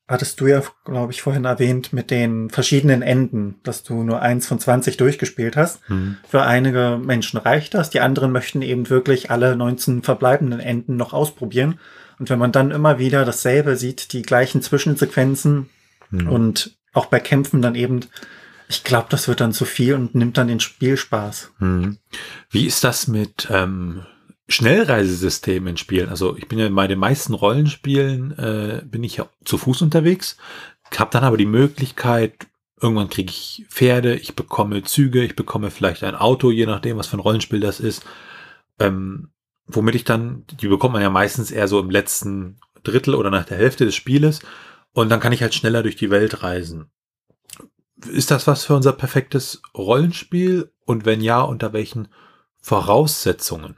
Speaker 2: hattest du ja, glaube ich, vorhin erwähnt, mit den verschiedenen Enden, dass du nur eins von 20 durchgespielt hast. Mhm. Für einige Menschen reicht das, die anderen möchten eben wirklich alle 19 verbleibenden Enden noch ausprobieren. Und wenn man dann immer wieder dasselbe sieht, die gleichen Zwischensequenzen mhm. und auch bei Kämpfen dann eben ich glaube, das wird dann zu viel und nimmt dann den Spielspaß. Hm.
Speaker 1: Wie ist das mit ähm, Schnellreisesystemen in Spielen? Also ich bin ja bei den meisten Rollenspielen äh, bin ich ja zu Fuß unterwegs, habe dann aber die Möglichkeit, irgendwann kriege ich Pferde, ich bekomme Züge, ich bekomme vielleicht ein Auto, je nachdem, was für ein Rollenspiel das ist. Ähm, womit ich dann, die bekommt man ja meistens eher so im letzten Drittel oder nach der Hälfte des Spieles. Und dann kann ich halt schneller durch die Welt reisen. Ist das was für unser perfektes Rollenspiel? Und wenn ja, unter welchen Voraussetzungen?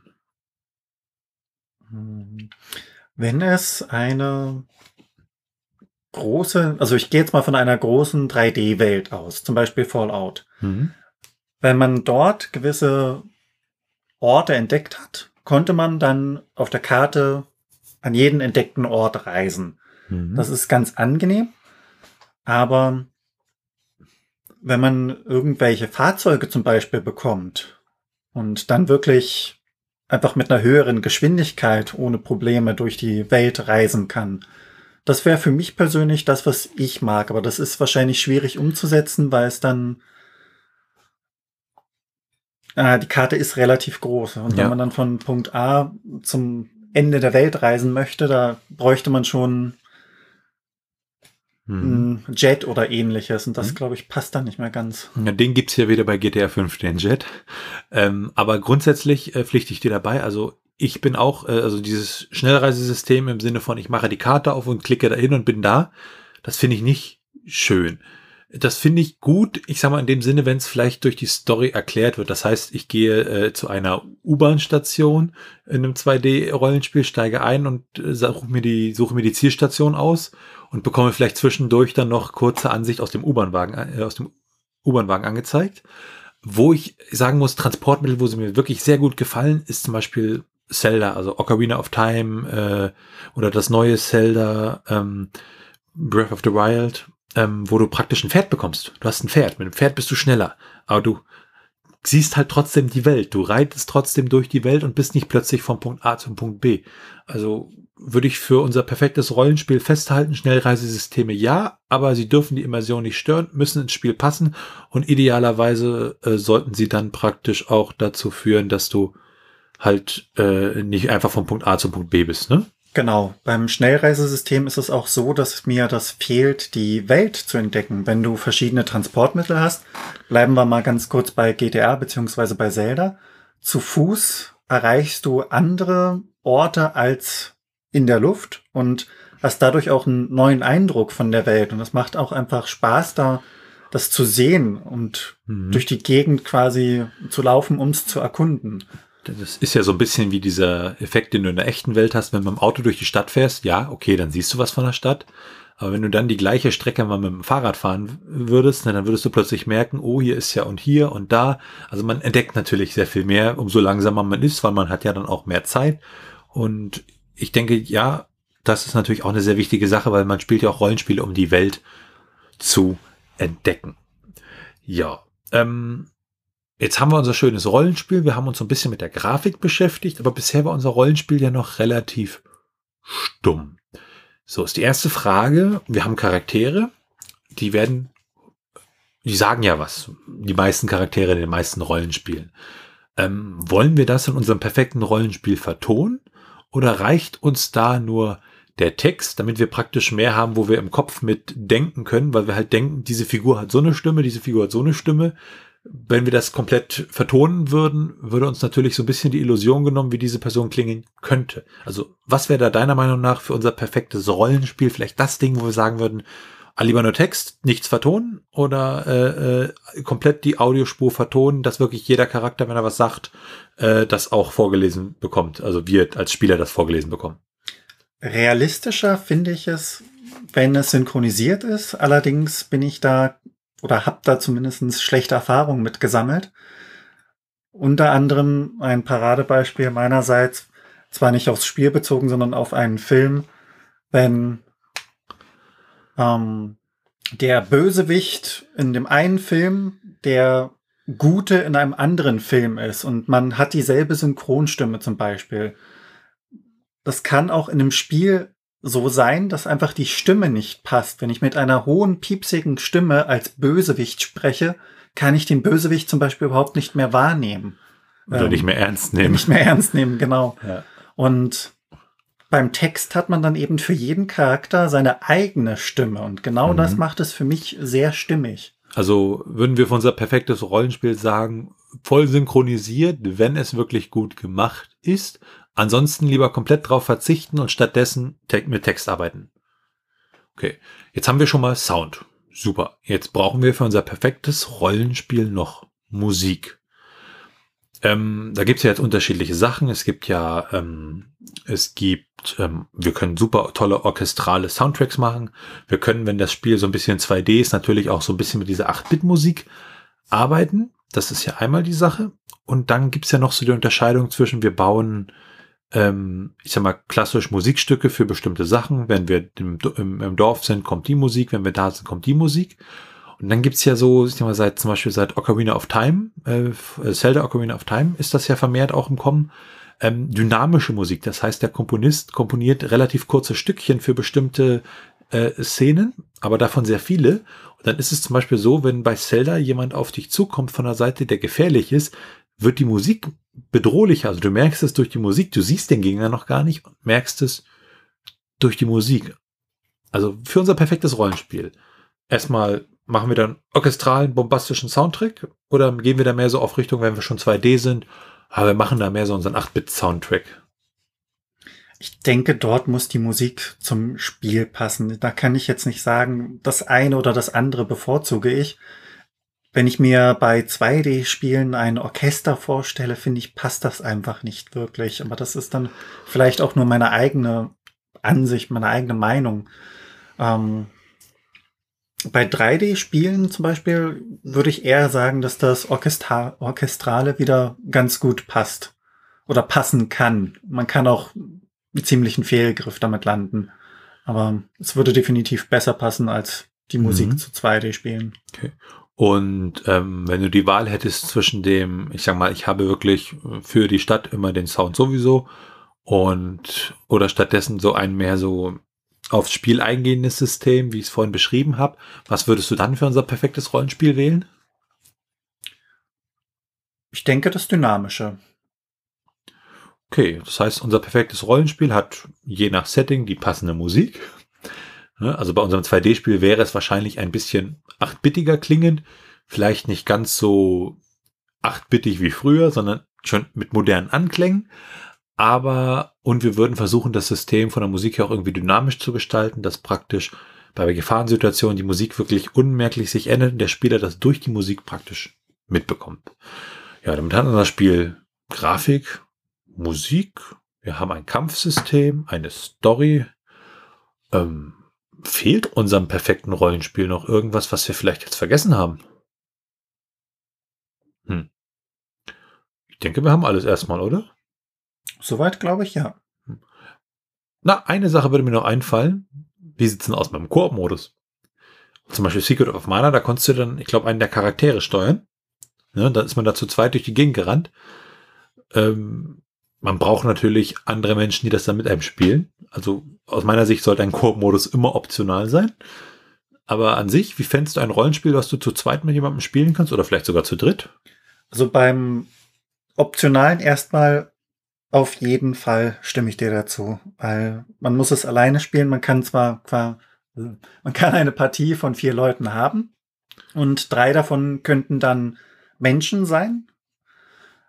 Speaker 2: Wenn es eine große, also ich gehe jetzt mal von einer großen 3D-Welt aus, zum Beispiel Fallout. Mhm. Wenn man dort gewisse Orte entdeckt hat, konnte man dann auf der Karte an jeden entdeckten Ort reisen. Mhm. Das ist ganz angenehm, aber wenn man irgendwelche Fahrzeuge zum Beispiel bekommt und dann wirklich einfach mit einer höheren Geschwindigkeit ohne Probleme durch die Welt reisen kann. Das wäre für mich persönlich das, was ich mag, aber das ist wahrscheinlich schwierig umzusetzen, weil es dann äh, die Karte ist relativ groß und ja. wenn man dann von Punkt A zum Ende der Welt reisen möchte, da bräuchte man schon mhm. Jet oder ähnliches. Und das, mhm. glaube ich, passt dann nicht mehr ganz.
Speaker 1: Ja, den gibt's hier wieder bei GTA 5, den Jet. Ähm, aber grundsätzlich äh, pflichte ich dir dabei. Also ich bin auch, äh, also dieses Schnellreisesystem im Sinne von, ich mache die Karte auf und klicke dahin und bin da. Das finde ich nicht schön. Das finde ich gut, ich sag mal in dem Sinne, wenn es vielleicht durch die Story erklärt wird. Das heißt, ich gehe äh, zu einer U-Bahn-Station in einem 2D-Rollenspiel, steige ein und äh, suche mir die, suche mir die Zielstation aus und bekomme vielleicht zwischendurch dann noch kurze Ansicht aus dem U-Bahn-Wagen, äh, aus dem U-Bahn-Wagen angezeigt. Wo ich sagen muss, Transportmittel, wo sie mir wirklich sehr gut gefallen, ist zum Beispiel Zelda, also Ocarina of Time äh, oder das neue Zelda ähm, Breath of the Wild, ähm, wo du praktisch ein Pferd bekommst. Du hast ein Pferd, mit dem Pferd bist du schneller, aber du siehst halt trotzdem die Welt. Du reitest trotzdem durch die Welt und bist nicht plötzlich vom Punkt A zum Punkt B. Also würde ich für unser perfektes Rollenspiel festhalten. Schnellreisesysteme ja, aber sie dürfen die Immersion nicht stören, müssen ins Spiel passen und idealerweise äh, sollten sie dann praktisch auch dazu führen, dass du halt äh, nicht einfach vom Punkt A zum Punkt B bist, ne?
Speaker 2: Genau. Beim Schnellreisesystem ist es auch so, dass mir das fehlt, die Welt zu entdecken. Wenn du verschiedene Transportmittel hast, bleiben wir mal ganz kurz bei GTA beziehungsweise bei Zelda. Zu Fuß erreichst du andere Orte als in der Luft und hast dadurch auch einen neuen Eindruck von der Welt. Und es macht auch einfach Spaß, da das zu sehen und mhm. durch die Gegend quasi zu laufen, um es zu erkunden.
Speaker 1: Das ist ja so ein bisschen wie dieser Effekt, den du in der echten Welt hast, wenn du mit dem Auto durch die Stadt fährst. Ja, okay, dann siehst du was von der Stadt. Aber wenn du dann die gleiche Strecke mal mit dem Fahrrad fahren würdest, dann würdest du plötzlich merken, oh, hier ist ja und hier und da. Also man entdeckt natürlich sehr viel mehr, umso langsamer man ist, weil man hat ja dann auch mehr Zeit. Und ich denke, ja, das ist natürlich auch eine sehr wichtige Sache, weil man spielt ja auch Rollenspiele, um die Welt zu entdecken. Ja, ähm, Jetzt haben wir unser schönes Rollenspiel. Wir haben uns so ein bisschen mit der Grafik beschäftigt, aber bisher war unser Rollenspiel ja noch relativ stumm. So ist die erste Frage. Wir haben Charaktere, die werden, die sagen ja was. Die meisten Charaktere in den meisten Rollenspielen. Ähm, wollen wir das in unserem perfekten Rollenspiel vertonen? Oder reicht uns da nur der Text, damit wir praktisch mehr haben, wo wir im Kopf mit denken können, weil wir halt denken, diese Figur hat so eine Stimme, diese Figur hat so eine Stimme. Wenn wir das komplett vertonen würden, würde uns natürlich so ein bisschen die Illusion genommen, wie diese Person klingen könnte. Also, was wäre da deiner Meinung nach für unser perfektes Rollenspiel vielleicht das Ding, wo wir sagen würden, ah, lieber nur Text, nichts vertonen oder äh, äh, komplett die Audiospur vertonen, dass wirklich jeder Charakter, wenn er was sagt, äh, das auch vorgelesen bekommt. Also wir als Spieler das vorgelesen bekommen.
Speaker 2: Realistischer finde ich es, wenn es synchronisiert ist. Allerdings bin ich da oder habe da zumindest schlechte Erfahrungen mit gesammelt. Unter anderem ein Paradebeispiel meinerseits, zwar nicht aufs Spiel bezogen, sondern auf einen Film, wenn ähm, der Bösewicht in dem einen Film der Gute in einem anderen Film ist und man hat dieselbe Synchronstimme zum Beispiel das kann auch in einem Spiel so sein, dass einfach die Stimme nicht passt. Wenn ich mit einer hohen, piepsigen Stimme als Bösewicht spreche, kann ich den Bösewicht zum Beispiel überhaupt nicht mehr wahrnehmen.
Speaker 1: Oder ähm, nicht mehr ernst nehmen.
Speaker 2: Nicht mehr ernst nehmen, genau. Ja. Und beim Text hat man dann eben für jeden Charakter seine eigene Stimme. Und genau mhm. das macht es für mich sehr stimmig.
Speaker 1: Also würden wir für unser perfektes Rollenspiel sagen, voll synchronisiert, wenn es wirklich gut gemacht ist, Ansonsten lieber komplett drauf verzichten und stattdessen mit Text arbeiten. Okay, jetzt haben wir schon mal Sound. Super. Jetzt brauchen wir für unser perfektes Rollenspiel noch Musik. Ähm, da gibt es ja jetzt unterschiedliche Sachen. Es gibt ja, ähm, es gibt, ähm, wir können super tolle orchestrale Soundtracks machen. Wir können, wenn das Spiel so ein bisschen 2D ist, natürlich auch so ein bisschen mit dieser 8-Bit-Musik arbeiten. Das ist ja einmal die Sache. Und dann gibt es ja noch so die Unterscheidung zwischen, wir bauen ähm, ich sag mal, klassisch Musikstücke für bestimmte Sachen. Wenn wir im, im, Dorf sind, kommt die Musik, wenn wir da sind, kommt die Musik. Und dann gibt's ja so, ich sag mal, seit zum Beispiel seit Ocarina of Time, äh, Zelda Ocarina of Time ist das ja vermehrt auch im Kommen, ähm, dynamische Musik. Das heißt, der Komponist komponiert relativ kurze Stückchen für bestimmte äh, Szenen, aber davon sehr viele. Und dann ist es zum Beispiel so, wenn bei Zelda jemand auf dich zukommt von der Seite, der gefährlich ist, wird die Musik bedrohlicher. Also du merkst es durch die Musik, du siehst den Gegner noch gar nicht und merkst es durch die Musik. Also für unser perfektes Rollenspiel. Erstmal machen wir dann orchestralen, bombastischen Soundtrack oder gehen wir da mehr so auf Richtung, wenn wir schon 2D sind, aber wir machen da mehr so unseren 8-Bit-Soundtrack.
Speaker 2: Ich denke, dort muss die Musik zum Spiel passen. Da kann ich jetzt nicht sagen, das eine oder das andere bevorzuge ich wenn ich mir bei 2D-Spielen ein Orchester vorstelle, finde ich, passt das einfach nicht wirklich. Aber das ist dann vielleicht auch nur meine eigene Ansicht, meine eigene Meinung. Ähm, bei 3D-Spielen zum Beispiel würde ich eher sagen, dass das Orchestra Orchestrale wieder ganz gut passt oder passen kann. Man kann auch einen ziemlichen Fehlgriff damit landen. Aber es würde definitiv besser passen als die Musik mhm. zu 2D-Spielen.
Speaker 1: Okay. Und ähm, wenn du die Wahl hättest zwischen dem, ich sag mal, ich habe wirklich für die Stadt immer den Sound sowieso und oder stattdessen so ein mehr so aufs Spiel eingehendes System, wie ich es vorhin beschrieben habe, was würdest du dann für unser perfektes Rollenspiel wählen?
Speaker 2: Ich denke das Dynamische.
Speaker 1: Okay, das heißt, unser perfektes Rollenspiel hat je nach Setting die passende Musik. Ne? Also bei unserem 2D-Spiel wäre es wahrscheinlich ein bisschen 8-bittiger klingend, vielleicht nicht ganz so 8-bittig wie früher, sondern schon mit modernen Anklängen. Aber, und wir würden versuchen, das System von der Musik her auch irgendwie dynamisch zu gestalten, dass praktisch bei Gefahrensituationen die Musik wirklich unmerklich sich ändert und der Spieler das durch die Musik praktisch mitbekommt. Ja, damit hat unser Spiel Grafik, Musik, wir haben ein Kampfsystem, eine Story, ähm, fehlt unserem perfekten Rollenspiel noch irgendwas, was wir vielleicht jetzt vergessen haben? Hm. Ich denke, wir haben alles erstmal, oder?
Speaker 2: Soweit glaube ich, ja. Hm.
Speaker 1: Na, eine Sache würde mir noch einfallen. Wie sieht's denn aus mit dem Koop-Modus? Zum Beispiel Secret of Mana, da konntest du dann, ich glaube, einen der Charaktere steuern. Ja, da ist man da zu zweit durch die Gegend gerannt. Ähm, man braucht natürlich andere Menschen, die das dann mit einem spielen. Also aus meiner Sicht sollte ein Koop-Modus immer optional sein. Aber an sich, wie fändest du ein Rollenspiel, was du zu zweit mit jemandem spielen kannst oder vielleicht sogar zu dritt?
Speaker 2: Also beim Optionalen erstmal Auf jeden Fall stimme ich dir dazu, weil man muss es alleine spielen. Man kann zwar, man kann eine Partie von vier Leuten haben und drei davon könnten dann Menschen sein.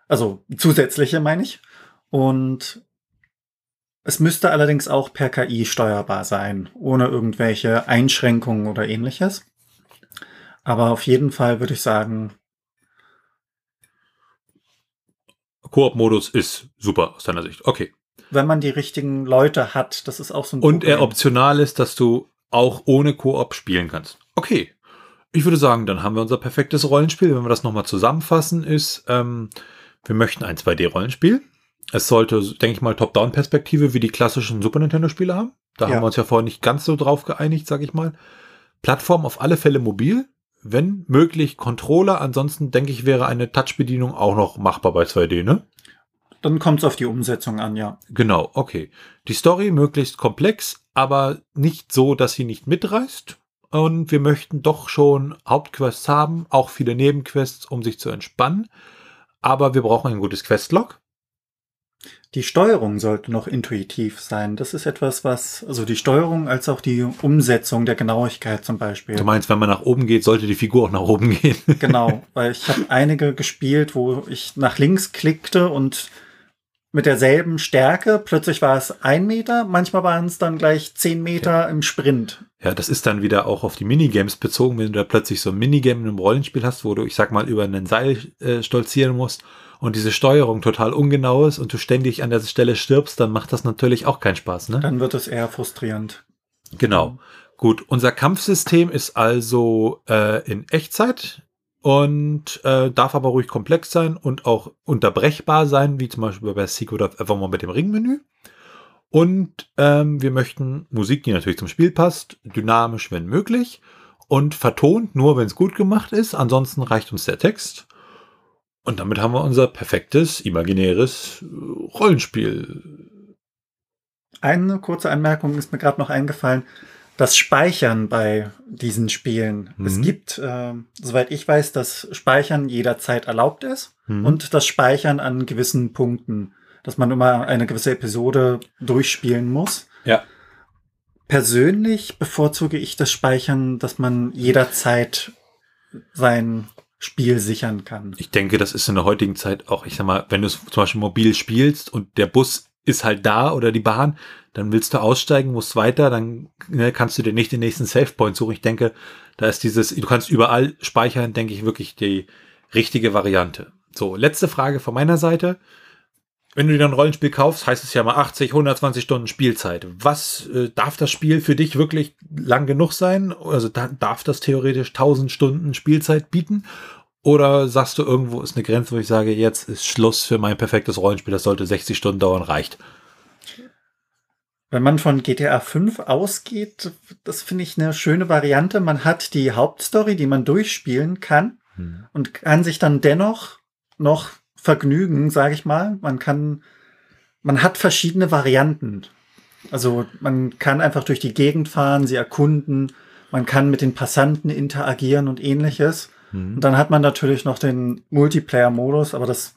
Speaker 2: Also zusätzliche meine ich. Und es müsste allerdings auch per KI steuerbar sein, ohne irgendwelche Einschränkungen oder ähnliches. Aber auf jeden Fall würde ich sagen.
Speaker 1: Koop-Modus ist super aus deiner Sicht. Okay.
Speaker 2: Wenn man die richtigen Leute hat, das ist auch so
Speaker 1: ein Und Problem. er optional ist, dass du auch ohne Koop spielen kannst. Okay. Ich würde sagen, dann haben wir unser perfektes Rollenspiel. Wenn wir das nochmal zusammenfassen, ist, ähm, wir möchten ein 2D-Rollenspiel. Es sollte, denke ich mal, Top-Down-Perspektive wie die klassischen Super Nintendo-Spiele haben. Da ja. haben wir uns ja vorher nicht ganz so drauf geeinigt, sag ich mal. Plattform auf alle Fälle mobil. Wenn möglich Controller. Ansonsten denke ich, wäre eine Touch-Bedienung auch noch machbar bei 2D, ne?
Speaker 2: Dann kommt es auf die Umsetzung an, ja.
Speaker 1: Genau, okay. Die Story möglichst komplex, aber nicht so, dass sie nicht mitreißt. Und wir möchten doch schon Hauptquests haben, auch viele Nebenquests, um sich zu entspannen. Aber wir brauchen ein gutes Questlog.
Speaker 2: Die Steuerung sollte noch intuitiv sein. Das ist etwas, was, also die Steuerung als auch die Umsetzung der Genauigkeit zum Beispiel.
Speaker 1: Du meinst, wenn man nach oben geht, sollte die Figur auch nach oben gehen?
Speaker 2: genau, weil ich habe einige gespielt, wo ich nach links klickte und mit derselben Stärke, plötzlich war es ein Meter, manchmal waren es dann gleich zehn Meter ja. im Sprint.
Speaker 1: Ja, das ist dann wieder auch auf die Minigames bezogen, wenn du da plötzlich so ein Minigame in einem Rollenspiel hast, wo du, ich sag mal, über einen Seil äh, stolzieren musst und diese Steuerung total ungenau ist und du ständig an der Stelle stirbst, dann macht das natürlich auch keinen Spaß, ne?
Speaker 2: Dann wird es eher frustrierend.
Speaker 1: Genau. Gut, unser Kampfsystem ist also äh, in Echtzeit und äh, darf aber ruhig komplex sein und auch unterbrechbar sein, wie zum Beispiel bei Secret of Evermore mit dem Ringmenü. Und ähm, wir möchten Musik, die natürlich zum Spiel passt, dynamisch, wenn möglich und vertont nur, wenn es gut gemacht ist. Ansonsten reicht uns der Text. Und damit haben wir unser perfektes, imaginäres äh, Rollenspiel.
Speaker 2: Eine kurze Anmerkung ist mir gerade noch eingefallen. Das Speichern bei diesen Spielen. Mhm. Es gibt, äh, soweit ich weiß, dass Speichern jederzeit erlaubt ist mhm. und das Speichern an gewissen Punkten, dass man immer eine gewisse Episode durchspielen muss.
Speaker 1: Ja.
Speaker 2: Persönlich bevorzuge ich das Speichern, dass man jederzeit sein Spiel sichern kann.
Speaker 1: Ich denke, das ist in der heutigen Zeit auch, ich sag mal, wenn du es zum Beispiel mobil spielst und der Bus ist halt da oder die Bahn, dann willst du aussteigen, musst weiter, dann ne, kannst du dir nicht den nächsten Savepoint suchen. Ich denke, da ist dieses, du kannst überall speichern, denke ich, wirklich die richtige Variante. So, letzte Frage von meiner Seite. Wenn du dir ein Rollenspiel kaufst, heißt es ja mal 80, 120 Stunden Spielzeit. Was äh, darf das Spiel für dich wirklich lang genug sein? Also da, darf das theoretisch 1000 Stunden Spielzeit bieten? Oder sagst du, irgendwo ist eine Grenze, wo ich sage, jetzt ist Schluss für mein perfektes Rollenspiel, das sollte 60 Stunden dauern, reicht?
Speaker 2: Wenn man von GTA 5 ausgeht, das finde ich eine schöne Variante. Man hat die Hauptstory, die man durchspielen kann hm. und kann sich dann dennoch noch Vergnügen, sage ich mal. Man kann, man hat verschiedene Varianten. Also man kann einfach durch die Gegend fahren, sie erkunden, man kann mit den Passanten interagieren und ähnliches. Mhm. Und dann hat man natürlich noch den Multiplayer-Modus, aber das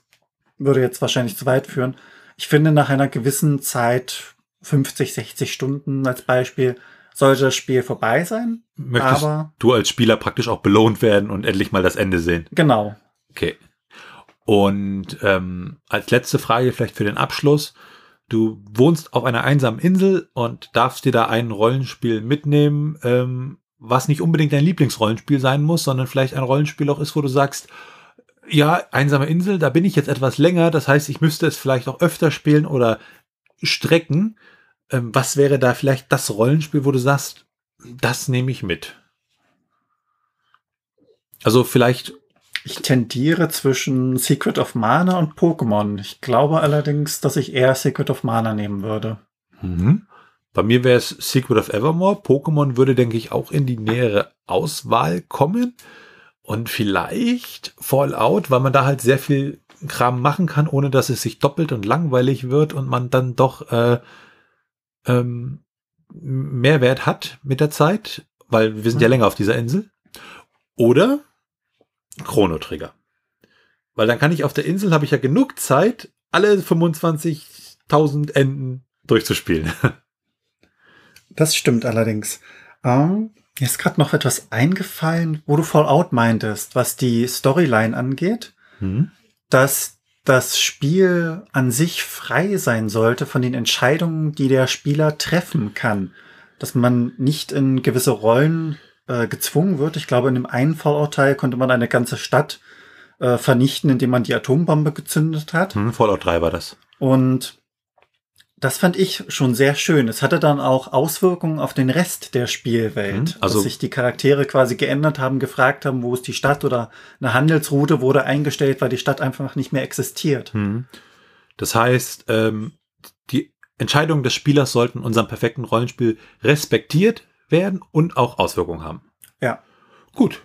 Speaker 2: würde jetzt wahrscheinlich zu weit führen. Ich finde, nach einer gewissen Zeit, 50, 60 Stunden als Beispiel, sollte das Spiel vorbei sein.
Speaker 1: Möchtest aber, du als Spieler praktisch auch belohnt werden und endlich mal das Ende sehen?
Speaker 2: Genau.
Speaker 1: Okay. Und ähm, als letzte Frage vielleicht für den Abschluss. Du wohnst auf einer einsamen Insel und darfst dir da ein Rollenspiel mitnehmen, ähm, was nicht unbedingt dein Lieblingsrollenspiel sein muss, sondern vielleicht ein Rollenspiel auch ist, wo du sagst, ja, einsame Insel, da bin ich jetzt etwas länger, das heißt, ich müsste es vielleicht auch öfter spielen oder strecken. Ähm, was wäre da vielleicht das Rollenspiel, wo du sagst, das nehme ich mit? Also vielleicht
Speaker 2: ich tendiere zwischen Secret of Mana und Pokémon. Ich glaube allerdings, dass ich eher Secret of Mana nehmen würde.
Speaker 1: Mhm. Bei mir wäre es Secret of Evermore. Pokémon würde, denke ich, auch in die nähere Auswahl kommen. Und vielleicht Fallout, weil man da halt sehr viel Kram machen kann, ohne dass es sich doppelt und langweilig wird und man dann doch äh, ähm, Mehrwert hat mit der Zeit, weil wir sind ja mhm. länger auf dieser Insel. Oder Chrono Trigger. Weil dann kann ich auf der Insel, habe ich ja genug Zeit, alle 25.000 Enden durchzuspielen.
Speaker 2: Das stimmt allerdings. Ähm, mir ist gerade noch etwas eingefallen, wo du Fallout meintest, was die Storyline angeht,
Speaker 1: Hm?
Speaker 2: dass das Spiel an sich frei sein sollte von den Entscheidungen, die der Spieler treffen kann. Dass man nicht in gewisse Rollen äh, gezwungen wird. Ich glaube, in dem einen Fallout-Teil konnte man eine ganze Stadt äh, vernichten, indem man die Atombombe gezündet hat.
Speaker 1: Hm, Fallout 3 war das.
Speaker 2: Und das fand ich schon sehr schön. Es hatte dann auch Auswirkungen auf den Rest der Spielwelt.
Speaker 1: Mhm, also-
Speaker 2: dass sich die Charaktere quasi geändert haben, gefragt haben, wo ist die Stadt oder eine Handelsroute wurde eingestellt, weil die Stadt einfach nicht mehr existiert.
Speaker 1: Hm. Das heißt, ähm, die Entscheidungen des Spielers sollten unserem perfekten Rollenspiel respektiert werden und auch Auswirkungen haben.
Speaker 2: Ja.
Speaker 1: Gut.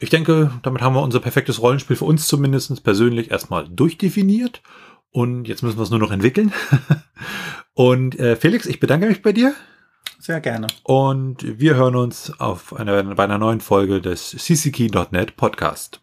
Speaker 1: Ich denke, damit haben wir unser perfektes Rollenspiel für uns zumindest persönlich erstmal durchdefiniert. Und jetzt müssen wir es nur noch entwickeln. und äh, Felix, ich bedanke mich bei dir.
Speaker 2: Sehr gerne.
Speaker 1: Und wir hören uns auf einer, bei einer neuen Folge des cckey.net Podcast.